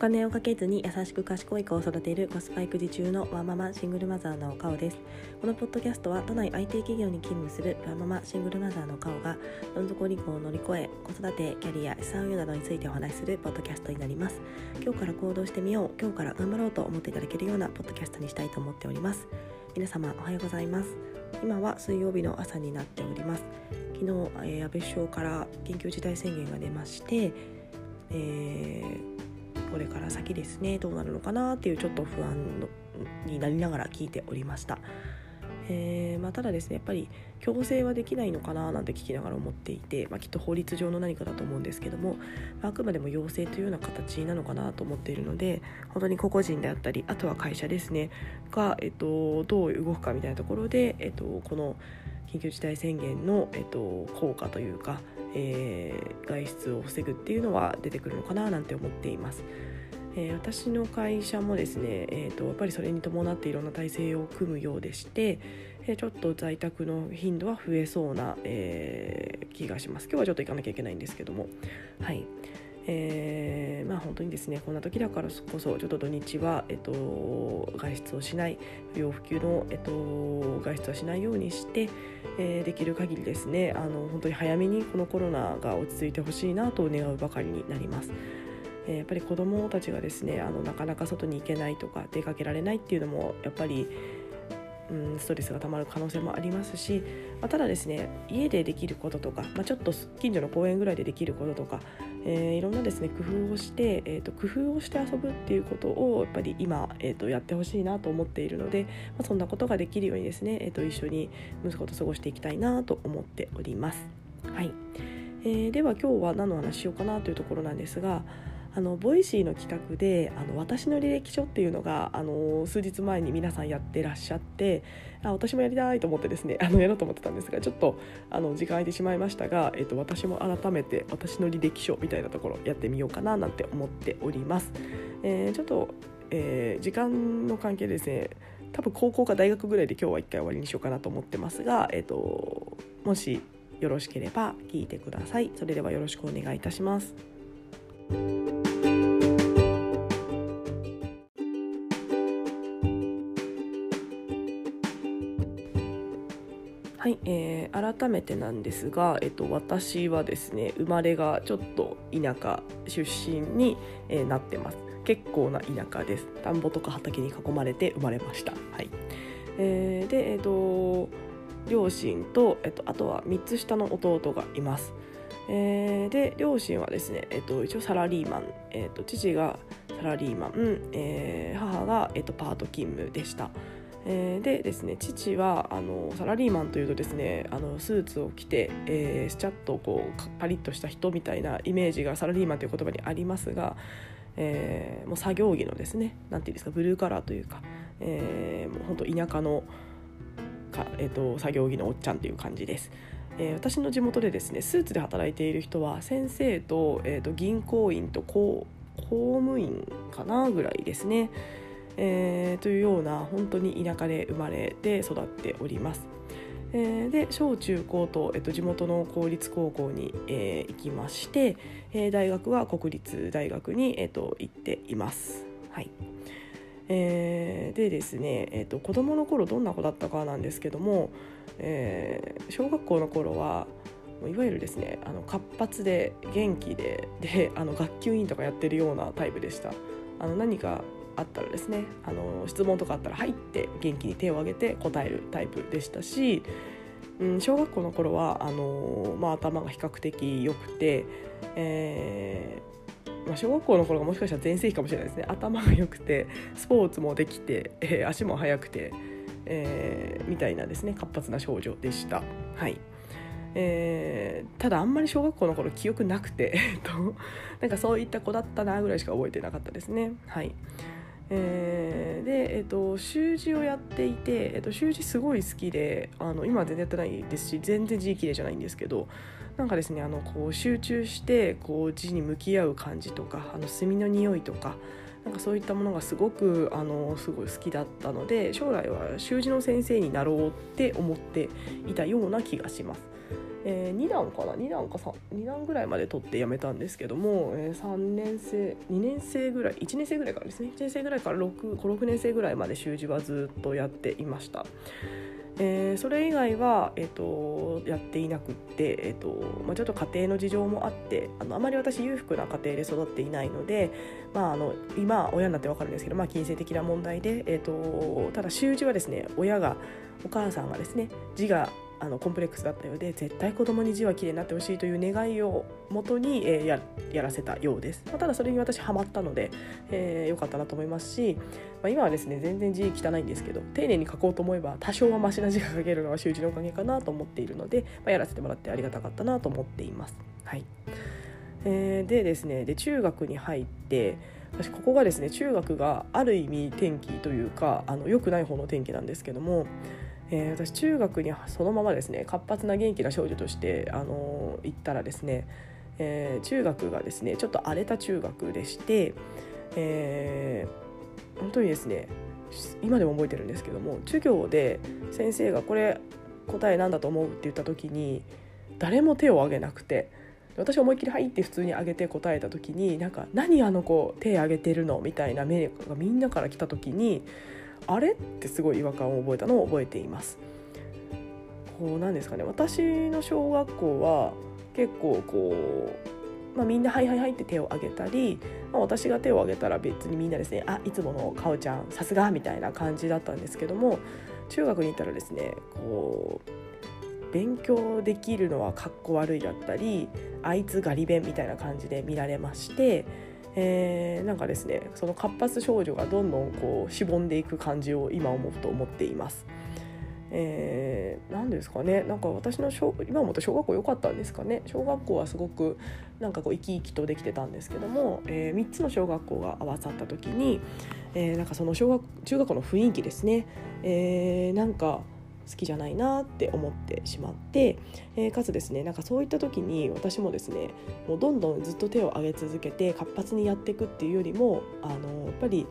金をかけずに優しく賢い子を育てるコスパ育児中のワンママシングルマザーのカオです。このポッドキャストは都内 IT 企業に勤務するワンママシングルマザーのカオがどん底離婚を乗り越え子育てキャリア資産運用などについてお話しするポッドキャストになります。今日から行動してみよう今日から頑張ろうと思っていただけるようなポッドキャストにしたいと思っております。皆様おはようございます。今は水曜日の朝になっております。昨日、えー、安倍首相から緊急事態宣言が出ましてえーこれから先ですねどうなるのかなっていうちょっと不安になりながら聞いておりました。えーまあ、ただですねやっぱり強制はできないのかななんて聞きながら思っていて、まあ、きっと法律上の何かだと思うんですけども、まあ、あくまでも要請というような形なのかなと思っているので本当に個々人であったりあとは会社ですねが、えっと、どう動くかみたいなところで、えっと、この緊急事態宣言の、えっと、効果というか、えー、外出を防ぐっていうのは出てくるのかななんて思っています。えー、私の会社もですね、えーと、やっぱりそれに伴っていろんな体制を組むようでして、えー、ちょっと在宅の頻度は増えそうな、えー、気がします。今日はちょっと行かなきゃいけないんですけども。はい。えー、まあ本当にですねこんな時だからこそちょっと土日は、えっと、外出をしない不要不急の、えっと、外出はしないようにして、えー、できる限りですねあの本当に早めにこのコロナが落ち着いてほしいなと願うばかりになります。えやっぱり子どもたちがですねあのなかなか外に行けないとか出かけられないっていうのもやっぱりうん、ストレスがたまる可能性もありますし、まあ、ただですね家でできることとか、まあ、ちょっと近所の公園ぐらいでできることとか、えー、いろんなですね工夫をして、えーと、工夫をして遊ぶっていうことをやっぱり今、えーと、やってほしいなと思っているので、まあ、そんなことができるようにですね、えーと、一緒に息子と過ごしていきたいなと思っております。はいえー、では今日は何の話しようかなというところなんですが、あの Voicy の企画であの私の履歴書っていうのがあの数日前に皆さんやってらっしゃってあ私もやりたいと思ってですねあのやろうと思ってたんですがちょっとあの時間空いてしまいましたが、えっと、私も改めて私の履歴書みたいなところやってみようかななんて思っております。えー、ちょっと、えー、時間の関係ですね多分高校か大学ぐらいで今日は一回終わりにしようかなと思ってますが、えっと、もしよろしければ聞いてください。それではよろしくお願いいたします。改めてなんですが、えっと、私はですね生まれがちょっと田舎出身に、え、なってます。結構な田舎です。田んぼとか畑に囲まれて生まれました。はい。えー、でえっ、と両親と、えっと、あとは3つ下の弟がいます。えー、で両親はですね、えーと、一応サラリーマン、えーと、父がサラリーマン、えー、母が、えーと、パート勤務でした。えー、でですね父はあのサラリーマンというとですねあのスーツを着て、えー、スチャッとこうパリッとした人みたいなイメージがサラリーマンという言葉にありますが、えー、もう作業着のですねなんていうんですかブルーカラーというか、えー、もう本当田舎のか、えーと作業着のおっちゃんという感じです。えー、私の地元でですねスーツで働いている人は先生と,、えーと、銀行員と公務員かなぐらいですね、えー、というような本当に田舎で生まれて育っております。えー、で小中高と、えっと、地元の公立高校に、えー、行きまして、えー、大学は国立大学に、えっと、行っています。はいえー、でですね、えーと、子どもの頃どんな子だったかなんですけども、えー、小学校の頃はいわゆるですねあの活発で元気でであの学級委員とかやってるようなタイプでしたあの何かあったらですねあの質問とかあったら入って元気に手を挙げて答えるタイプでしたし、うん、小学校の頃はあの、まあ、頭が比較的良くて、えーまあ、小学校の頃がもしかしたら全盛期かもしれないですね頭が良くてスポーツもできて、えー、足も速くて、えー、みたいなですね活発な少女でした。はいえー、ただあんまり小学校の頃記憶なくてなんかそういった子だったなぐらいしか覚えてなかったですね。はいえー、で、えーと、習字をやっていて、えーと、習字すごい好きであの今は全然やってないですし全然字綺麗じゃないんですけどなんかですねあのこう集中してこう字に向き合う感じとかあの墨の匂いとかなんかそういったものがすごくあのすごい好きだったので将来は習字の先生になろうって思っていたような気がします。えー、2段かな？2段か2段ぐらいまで取って辞めたんですけども、えー、3年生2年生ぐらい1年生ぐらいからですね1年生ぐらいから56年生ぐらいまで習字はずっとやっていました。えー、それ以外は、えーと、やっていなくって、えーとまあ、ちょっと家庭の事情もあってあのあまり私裕福な家庭で育っていないので、まあ、あの今親になって分かるんですけど、まあ、金銭的な問題で、えーとただ習字はですね親がお母さんがですね字があのコンプレックスだったようで絶対子供に字はきれいになってほしいという願いをもとに、えー、ややらせたようです、まあ、ただそれに私ハマったので、えー、よかったなと思いますし、まあ、今はですね全然字汚いんですけど丁寧に書こうと思えば多少はマシな字が書けるのは習字のおかげかなと思っているので、まあ、やらせてもらってありがたかったなと思っています。はいえー、でですねで中学に入って私ここがですね中学がある意味転機というかあの良くない方の転機なんですけどもえー、私中学にそのままですね活発な元気な少女として、あのー、行ったらですね、えー、中学がですねちょっと荒れた中学でして、えー、本当にですね今でも覚えてるんですけども授業で先生が「これ答えなんだと思う?」って言った時に誰も手を挙げなくて。私思いっきり「はい」って普通に挙げて答えた時になんか「何あの子手挙げてるの?」みたいな目がみんなから来た時にあれ？ってすごい違和感を覚えたのを覚えています。こうなんですかね私の小学校は結構こう、まあ、みんな「はいはいはい」って手を挙げたり、まあ、私が手を挙げたら別にみんなですね「あいつものかおちゃんさすが」みたいな感じだったんですけども中学に行ったらですねこう勉強できるのはかっこ悪いだったりあいつガリ弁みたいな感じで見られましてえー、なんかですねその活発少女がどんどんこうしぼんでいく感じを今思うと思っています。えー、何ですかねなんか私の小今思うと小学校良かったんですかね小学校はすごくなんかこう生き生きとできてたんですけども、えー、3つの小学校が合わさった時に、えー、なんかその小学中学校の雰囲気ですね、えー、なんか好きじゃないなって思ってしまって、えー、かつですねなんかそういった時に私もですねもうどんどんずっと手を挙げ続けて活発にやっていくっていうよりもあのやっぱり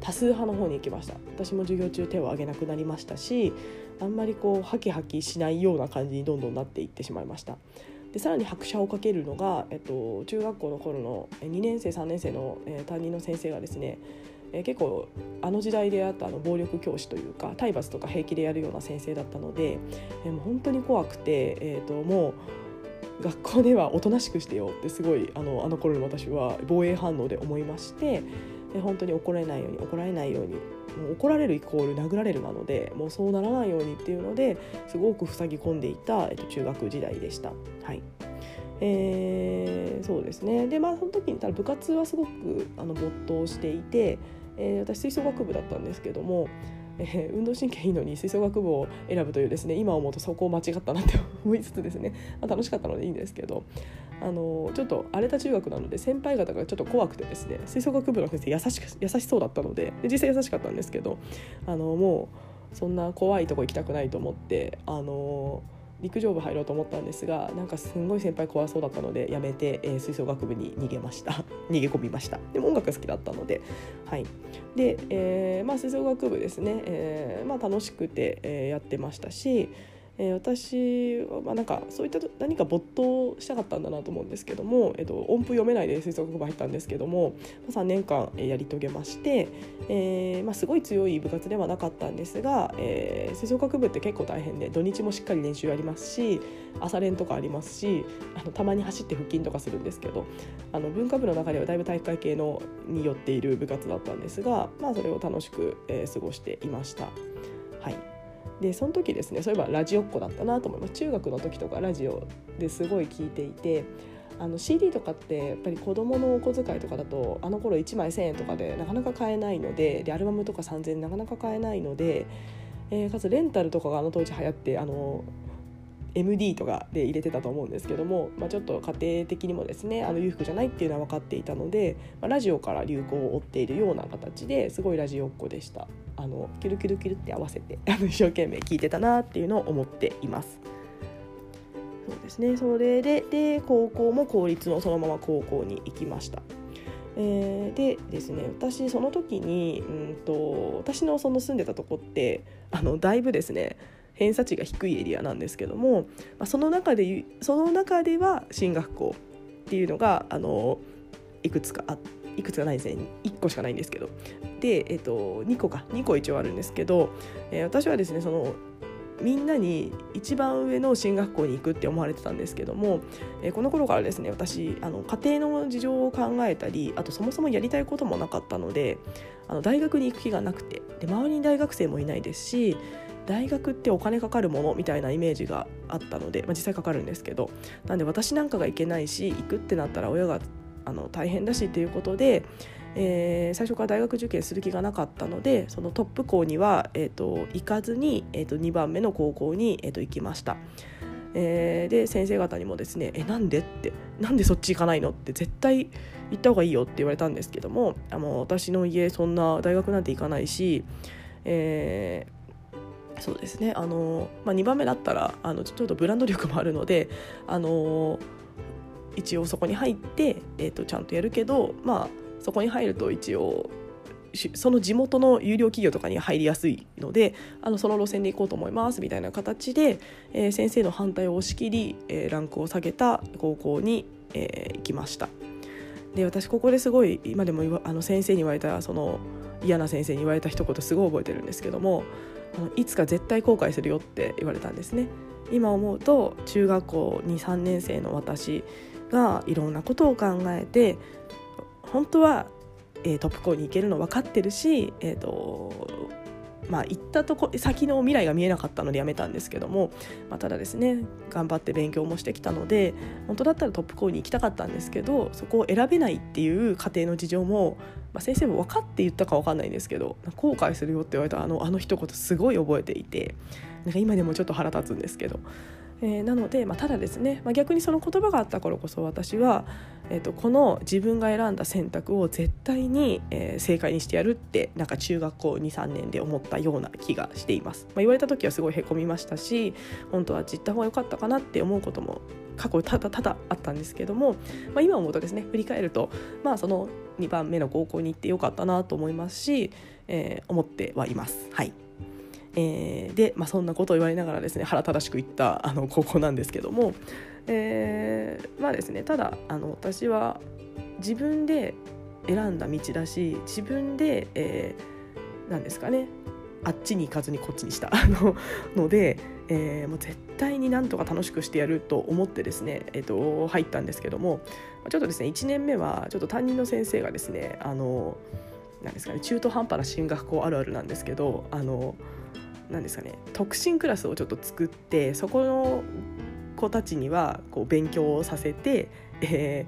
多数派の方に行きました。私も授業中手を挙げなくなりましたしあんまりこうハキハキしないような感じにどんどんなっていってしまいました。でさらに拍車をかけるのが、えっと、中学校の頃の2年生3年生の、えー、担任の先生がですねえー、結構あの時代であったあの暴力教師というか体罰とか平気でやるような先生だったので、えー、もう本当に怖くて、えーと、もう学校ではおとなしくしてよってすごいあのあの頃の私は防衛反応で思いましてで本当に怒られないように怒られないようにもう怒られるイコール殴られるなのでもうそうならないようにっていうのですごく塞ぎ込んでいた、えっと、中学時代でした。はいえー、そうですねでまあその時にただ部活はすごくあの没頭していてえー、私吹奏楽部だったんですけども、えー、運動神経いいのに吹奏楽部を選ぶというですね今思うとそこを間違ったなって思いつつですね、まあ、楽しかったのでいいんですけどあのちょっと荒れた中学なので先輩方がちょっと怖くてですね吹奏楽部の先生優し優しそうだったのでで実際優しかったんですけどあのもうそんな怖いとこ行きたくないと思ってあの陸上部入ろうと思ったんですがなんかすんごい先輩怖そうだったのでやめて、えー、吹奏楽部に逃げました。逃げ込みました。でも音楽好きだったので。はい。で、えー、まあ吹奏楽部ですね、えー、まあ楽しくて、えー、やってましたしえー、私はまあなんかそういった何か没頭したかったんだなと思うんですけども、えーと、音符読めないで吹奏楽部入ったんですけども、ま、3年間やり遂げまして、えーまあ、すごい強い部活ではなかったんですが、え、吹奏楽部って結構大変で土日もしっかり練習ありますし朝練とかありますしあのたまに走って腹筋とかするんですけどあの文化部の中ではだいぶ体育会系のによっている部活だったんですが、まあ、それを楽しく、えー、過ごしていました。はいでその時ですねそういえばラジオっ子だったなと思います。中学の時とかラジオですごい聞いていてあの CD とかってやっぱり子どものお小遣いとかだとあの頃1枚1,000円とかでなかなか買えないのででアルバムとか3,000円なかなか買えないので、えー、かつレンタルとかがあの当時流行ってあの MD とかで入れてたと思うんですけども、まあ、ちょっと家庭的にもですねあの裕福じゃないっていうのは分かっていたので、まあ、ラジオから流行を追っているような形ですごいラジオっ子でしたあのキュルキュルキュルって合わせて あの一生懸命聞いてたなっていうのを思っています。そうですねそれでで高校も公立のそのまま高校に行きました。えー、でですね私その時にうんと私のその住んでたとこってあのだいぶですね偏差値が低いエリアなんですけども、まあ、その中でその中では進学校っていうのがあのいくつかあいくつかないですね。1個しかないんですけど。で、えーと、2個か。2個一応あるんですけど、えー、私はですねそのみんなに一番上の進学校に行くって思われてたんですけども、えー、この頃からですね私あの家庭の事情を考えたりあとそもそもやりたいこともなかったのであの大学に行く気がなくてで周りに大学生もいないですし大学ってお金かかるものみたいなイメージがあったので、まあ、実際かかるんですけどなんで私なんかが行けないし行くってなったら親があの大変だしっていうことで、えー、最初から大学受験する気がなかったのでそのトップ校には、えーと、行かずに、えーと、2番目の高校に、えーと、行きました。えー、で先生方にもですね「えなんで?」って「なんでそっち行かないの?」って絶対行った方がいいよって言われたんですけどもあの私の家そんな大学なんて行かないし、えー、そうですねあの、まあ、2番目だったらあのちょっとブランド力もあるのであの一応そこに入って、えーと、ちゃんとやるけどまあそこに入ると一応その地元の有料企業とかに入りやすいのであのその路線で行こうと思いますみたいな形で、えー、先生の反対を押し切り、えー、ランクを下げた高校に、えー、行きました。で私ここですごい今でもあの先生に言われたその嫌な先生に言われた一言すごい覚えてるんですけどもあのいつか絶対後悔するよって言われたんですね。今思うと中学校23年生の私がいろんなことを考えて本当は、えー、トップ校に行けるの分かってるし、えーとまあ、行ったとこ先の未来が見えなかったのでやめたんですけども、まあ、ただですね頑張って勉強もしてきたので本当だったらトップ校に行きたかったんですけどそこを選べないっていう家庭の事情も、まあ、先生も分かって言ったか分かんないんですけど後悔するよって言われたあのあの一言すごい覚えていてなんか今でもちょっと腹立つんですけど。えー、なので、まあ、ただですね、まあ、逆にその言葉があったからこそ私は、えーと、この自分が選んだ選択を絶対に、えー、正解にしてやるってなんか中学校23年で思ったような気がしています、まあ、言われた時はすごいへこみましたし本当は知った方が良かったかなって思うことも過去ただただあったんですけども、まあ、今思うとですね振り返ると、まあ、その2番目の高校に行ってよかったなと思いますし、えー、思ってはいます。はいえー、で、まあ、そんなことを言われながらですね腹正しく言ったあの高校なんですけども、えー、まあですねただあの私は自分で選んだ道だし自分で、えー、なんですかねあっちに行かずにこっちにした ので、えー、もう絶対になんとか楽しくしてやると思ってですね、えーと、入ったんですけどもちょっとですね1年目はちょっと担任の先生がですねあのなんですかね中途半端な進学校あるあるなんですけどあの何ですかね特進クラスをちょっと作ってそこの子たちにはこう勉強をさせて、え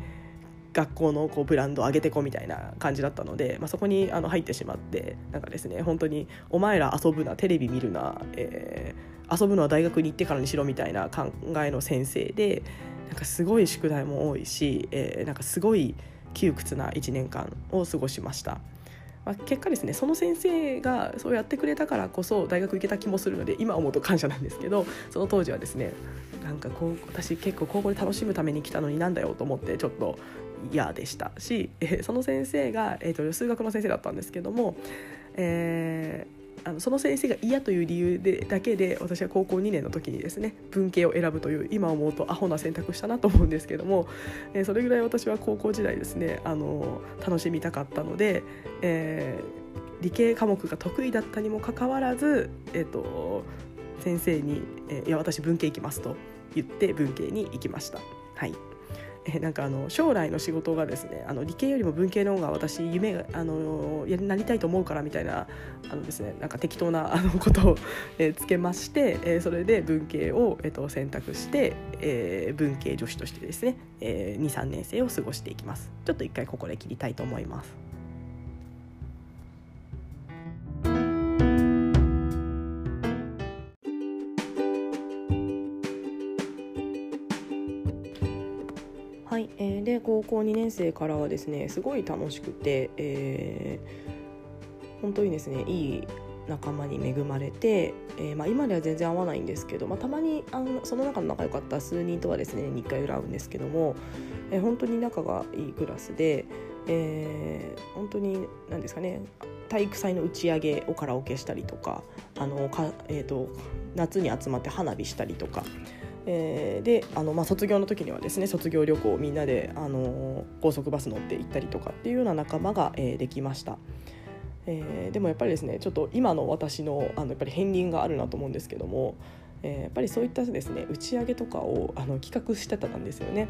ー、学校のこうブランドを上げてこみたいな感じだったので、まあ、そこにあの入ってしまってなんかですね本当に「お前ら遊ぶなテレビ見るな、えー、遊ぶのは大学に行ってからにしろ」みたいな考えの先生でなんかすごい宿題も多いし、えー、なんかすごい窮屈な1年間を過ごしました。まあ、結果ですねその先生がそうやってくれたからこそ大学行けた気もするので今思うと感謝なんですけどその当時はですねなんかこう私結構高校で楽しむために来たのになんだよと思ってちょっと嫌でしたし、え、その先生が、えーと、数学の先生だったんですけども、えーあのその先生が嫌という理由でだけで私は高校2年の時にですね文系を選ぶという今思うとアホな選択したなと思うんですけども、えー、それぐらい私は高校時代ですねあの楽しみたかったので、えー、理系科目が得意だったにもかかわらず、えーと、先生に、え「いや私文系行きます」と言って文系に行きました。はいえなんかあの将来の仕事がですねあの理系よりも文系の方が私夢があのやなりたいと思うからみたいなあのですねなんか適当なあのことを、え、つけまして、え、それで文系を、えーと、選択して、えー、文系女子としてですね、え、23年生を過ごしていきますちょっと一回ここで切りたいと思います。えー、で高校2年生からはですねすごい楽しくて、えー、本当にですねいい仲間に恵まれて、えーまあ、今では全然会わないんですけど、まあ、たまにあのその中の仲良かった数人とはですね2回ぐらい会うんですけども、えー、本当に仲がいいクラスで、えー、本当に何ですかね体育祭の打ち上げをカラオケしたりとかあのか、えーと、夏に集まって花火したりとか。えー、であの、まあ、卒業の時にはですね卒業旅行みんなであの高速バス乗って行ったりとかっていうような仲間が、えー、できました。えー、でもやっぱりですねちょっと今の私のあのやっぱり片鱗があるなと思うんですけども、えー、やっぱりそういったですね打ち上げとかをあの企画してたんですよね。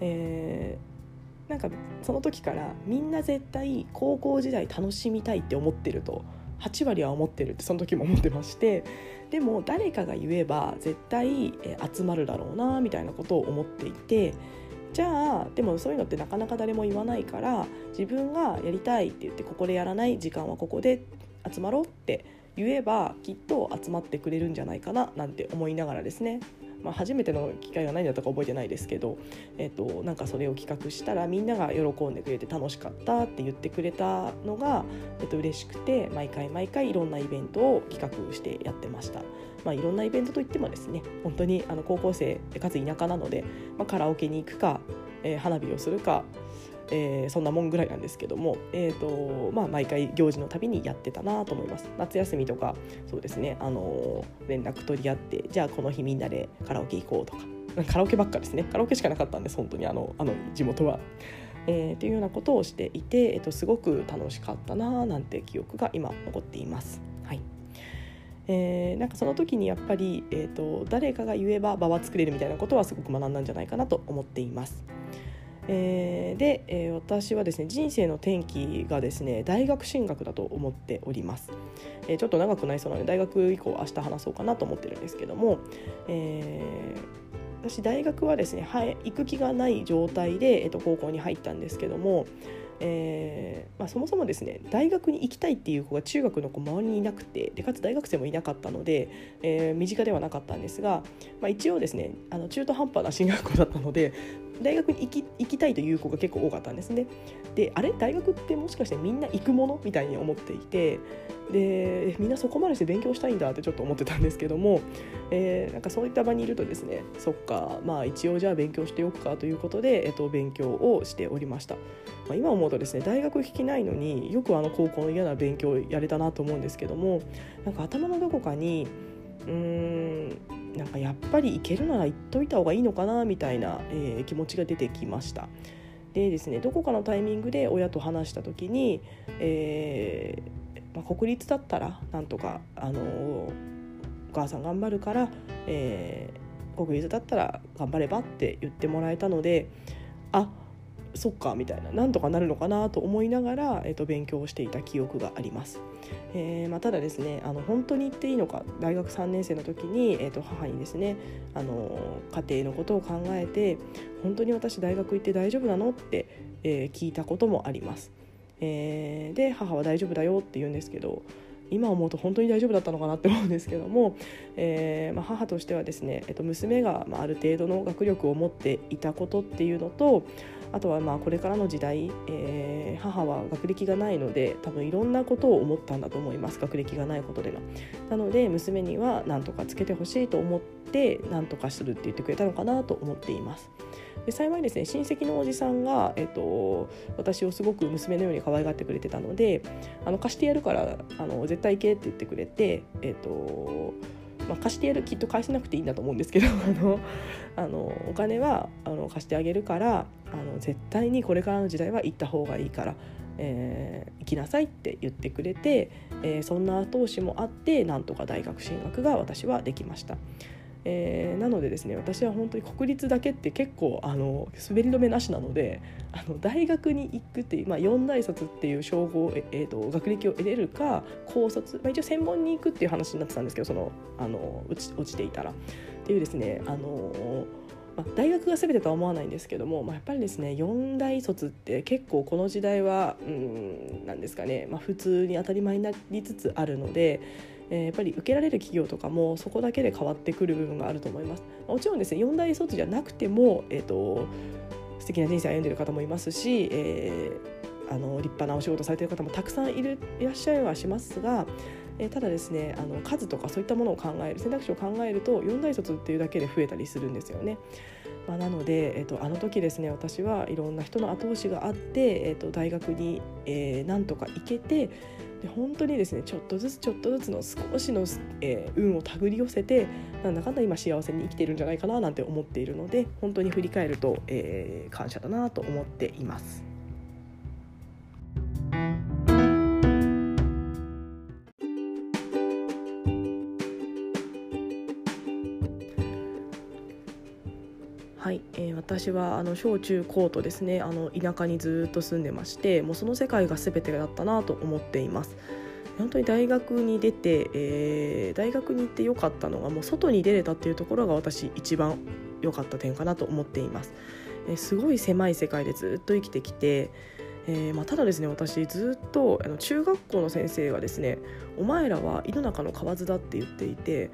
えーなんかその時からみんな絶対高校時代楽しみたいって思ってると8割は思ってるってその時も思ってましてでも誰かが言えば絶対集まるだろうなみたいなことを思っていてじゃあでもそういうのってなかなか誰も言わないから自分がやりたいって言ってここでやらない時間はここで集まろうって言えばきっと集まってくれるんじゃないかななんて思いながらですね。まあ、初めての機会が何だったか覚えてないですけど、えーと、なんかそれを企画したらみんなが喜んでくれて楽しかったって言ってくれたのが、えー、と嬉しくて毎回毎回いろんなイベントを企画してやってました。まあ、いろんなイベントといってもですね本当にあの高校生かつ田舎なので、まあ、カラオケに行くか、えー、花火をするかえー、そんなもんぐらいなんですけども、えーとまあ、毎回行事のたびにやってたなと思います夏休みとかそうですね、あのー、連絡取り合ってじゃあこの日みんなでカラオケ行こうとか カラオケばっかですねカラオケしかなかったんです本当にあのあの地元は。えー、というようなことをしていて、えーと、すごく楽しかったななんて記憶が今残っています。はいえー、なんかその時にやっぱり、えーと誰かが言えば場は作れるみたいなことはすごく学んだんじゃないかなと思っています。えー、で、えー、私はですね人生の転機がですね大学進学だと思っております、えー、ちょっと長くなりそうなので大学以降明日話そうかなと思ってるんですけども、えー、私大学はですね、は、行く気がない状態で、えー、と高校に入ったんですけどもえーまあ、そもそもですね大学に行きたいっていう子が中学の子周りにいなくてでかつ大学生もいなかったので、えー、身近ではなかったんですが、まあ、一応ですねあの中途半端な進学校だったので大学に行き行きたいという子が結構多かったんですね。であれ？大学ってもしかしてみんな行くもの？みたいに思っていてでみんなそこまでして勉強したいんだってちょっと思ってたんですけども、えー、なんかそういった場にいるとですねそっかまあ一応じゃあ勉強しておくかということで、えっと、勉強をしておりました。まあ、今思うとですね大学引きないのによくあの高校の嫌な勉強をやれたなと思うんですけどもなんか頭のどこかにうーんなんかやっぱり行けるなら行っといた方がいいのかなみたいな、えー、気持ちが出てきました。でですねどこかのタイミングで親と話した時に、えーまあ、国立だったらなんとか、あのー、お母さん頑張るから、えー、国立だったら頑張ればって言ってもらえたのであそっかみたいななんとかなるのかなと思いながら、えー、と勉強をしていた記憶があります。えーまあ、ただですねあの本当に言っていいのか大学3年生の時に、えー、と母にですねあの家庭のことを考えて本当に私大学行って大丈夫なのって、えー、聞いたこともあります。えー、で母は大丈夫だよって言うんですけど今思うと本当に大丈夫だったのかなって思うんですけども、えーまあ、母としてはですね、えっと、娘が、ま、ある程度の学力を持っていたことっていうのとあとはまあこれからの時代、えー、母は学歴がないので多分いろんなことを思ったんだと思います学歴がないことでの。なので娘には何とかつけてほしいと思って何とかするって言ってくれたのかなと思っています。で幸いですね親戚のおじさんが、えっと、私をすごく娘のように可愛がってくれてたのであの貸してやるからあの絶対行けって言ってくれて、えっとまあ、貸してやるきっと返せなくていいんだと思うんですけど あのお金はあの貸してあげるからあの絶対にこれからの時代は行った方がいいから、えー、行きなさいって言ってくれて、えー、そんな後押しもあってなんとか大学進学が私はできました。えー、なのでですね私は本当に国立だけって結構あの滑り止めなしなのであの大学に行くっていう、まあ、4大卒っていう称号、ええーと、学歴を得れるか高卒、まあ、一応専門に行くっていう話になってたんですけどそのあの落ち落ちていたら。っていうですねあのまあ、大学が全てとは思わないんですけども、まあ、やっぱりですね4大卒って結構この時代はうんなんですかね、まあ、普通に当たり前になりつつあるので。えー、やっぱり受けられる企業とかもそこだけで変わってくる部分があると思います。もちろんですね4大卒じゃなくても、えーと、素敵な人生を歩んでいる方もいますし、えー、あの立派なお仕事されてる方もたくさんいるいらっしゃいはしますが、え、ただですねあの数とかそういったものを考える選択肢を考えると4大卒っていうだけで増えたりするんですよね。まあ、なので、えーと、あの時ですね私はいろんな人の後押しがあって、えーと、大学に、えー、なんとか行けてで本当にですねちょっとずつちょっとずつの少しの、えー、運を手繰り寄せてなんだかんだ今幸せに生きてるんじゃないかななんて思っているので本当に振り返ると、えー、感謝だなと思っています。私はあの小中高とですねあの田舎にずっと住んでましてもうその世界が全てだったなと思っています。本当に大学に出て、えー、大学に行って良かったのがもう外に出れたっていうところが私一番良かった点かなと思っています、えー、すごい狭い世界でずっと生きてきてえーまあ、ただですね私ずっとあの中学校の先生がですね「お前らは井の中の蛙だ」って言っていて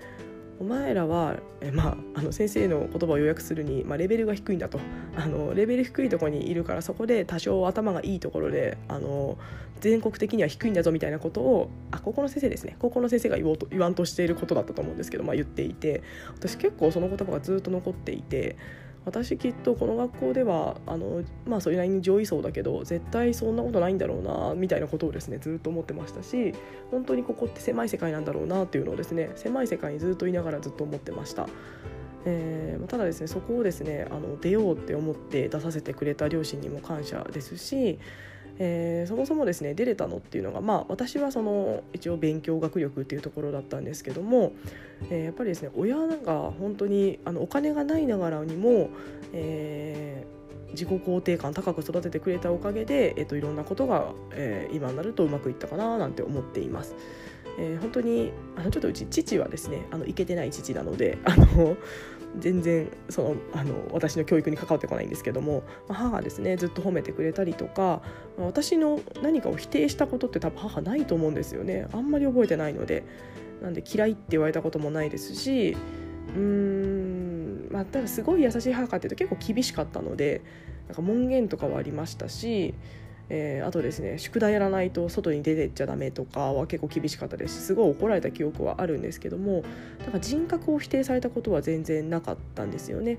お前らは、えまあ、あの先生の言葉を要約するに、まあ、レベルが低いんだと。あのレベル低いとこにいるからそこで多少頭がいいところであの全国的には低いんだぞみたいなことをあ高校の先生ですね。高校の先生が言おうと言わんとしていることだったと思うんですけど、まあ、言っていて。私結構その言葉がずっと残っていて私きっとこの学校ではあのまあそれなりに上位層だけど絶対そんなことないんだろうなみたいなことをですねずっと思ってましたし本当にここって狭い世界なんだろうなっていうのをですね狭い世界にずっといながらずっと思ってました。えー、ただですねそこをですねあの出ようって思って出させてくれた両親にも感謝ですしえー、そもそもですね出れたのっていうのが、まあ、私はその一応勉強学力っていうところだったんですけども、えー、やっぱりですね親が本当にあのお金がないながらにも、えー、自己肯定感高く育ててくれたおかげで、えーと、いろんなことが、えー、今になるとうまくいったかななんて思っています。えー、本当にあのちょっとうち父はですねあのいけてない父なのであの全然そのあの私の教育に関わってこないんですけども母がですねずっと褒めてくれたりとか私の何かを否定したことって多分母ないと思うんですよね。あんまり覚えてないので。なんで嫌いって言われたこともないですしうーんまあただすごい優しい母かっていうと結構厳しかったのでなんか門限とかはありましたしえー、あとですね宿題やらないと外に出てっちゃダメとかは結構厳しかったですしすごい怒られた記憶はあるんですけどもだから人格を否定されたことは全然なかったんですよね。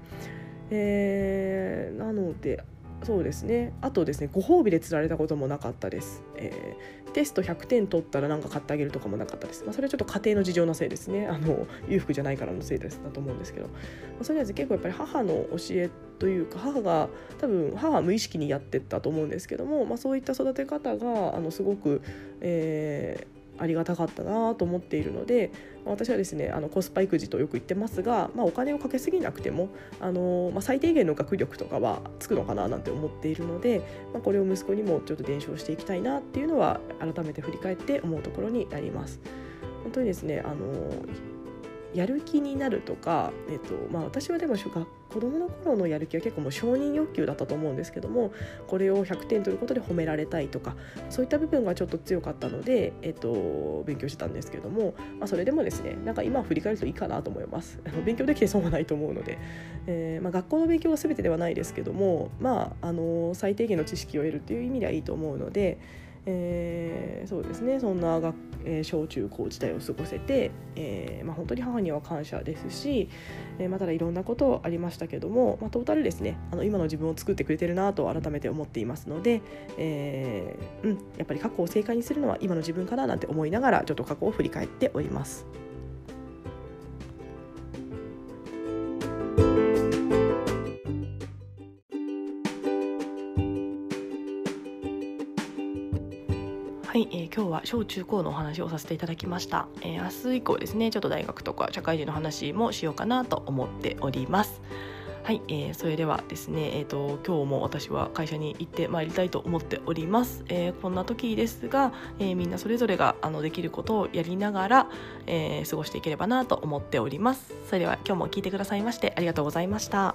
えー、なのでそうですね。あとですねご褒美で釣られたこともなかったです、えー、テスト100点取ったら何か買ってあげるとかもなかったです、まあ、それはちょっと家庭の事情のせいですね。あの裕福じゃないからのせいですだと思うんですけど、まあ、それは結構やっぱり母の教えというか母が多分母は無意識にやってったと思うんですけども、まあ、そういった育て方があのすごく、えーありがたかったなと思っているので私はですねあのコスパ育児とよく言ってますが、まあ、お金をかけすぎなくてもあの、まあ、最低限の学力とかはつくのかななんて思っているので、まあ、これを息子にもちょっと伝承していきたいなっていうのは改めて振り返って思うところになります。本当にですねあのやる気になるとか、えっとまあ、私はでも子供の頃のやる気は結構もう承認欲求だったと思うんですけどもこれを100点取ることで褒められたいとかそういった部分がちょっと強かったので、えっと、勉強してたんですけども、まあ、それでもですねなんか今振り返るといいかなと思います 勉強できて損はないと思うので、えーまあ、学校の勉強が全てではないですけども、まあ、あの最低限の知識を得るという意味ではいいと思うので。えー、そうですね。そんな学、えー、小中高時代を過ごせて、えーまあ、本当に母には感謝ですし、えーまあ、ただいろんなことありましたけども、まあ、トータルですね。あの今の自分を作ってくれてるなと改めて思っていますので、えーうん、やっぱり過去を正解にするのは今の自分かななんて思いながらちょっと過去を振り返っております。小中高のお話をさせていただきました、えー、明日以降ですねちょっと大学とか社会人の話もしようかなと思っております。はい、えー、それではですね、えーと、今日も私は会社に行ってまいりたいと思っております、えー、こんな時ですが、えー、みんなそれぞれがあのできることをやりながら、えー、過ごしていければなと思っております。それでは今日も聞いてくださいましてありがとうございました。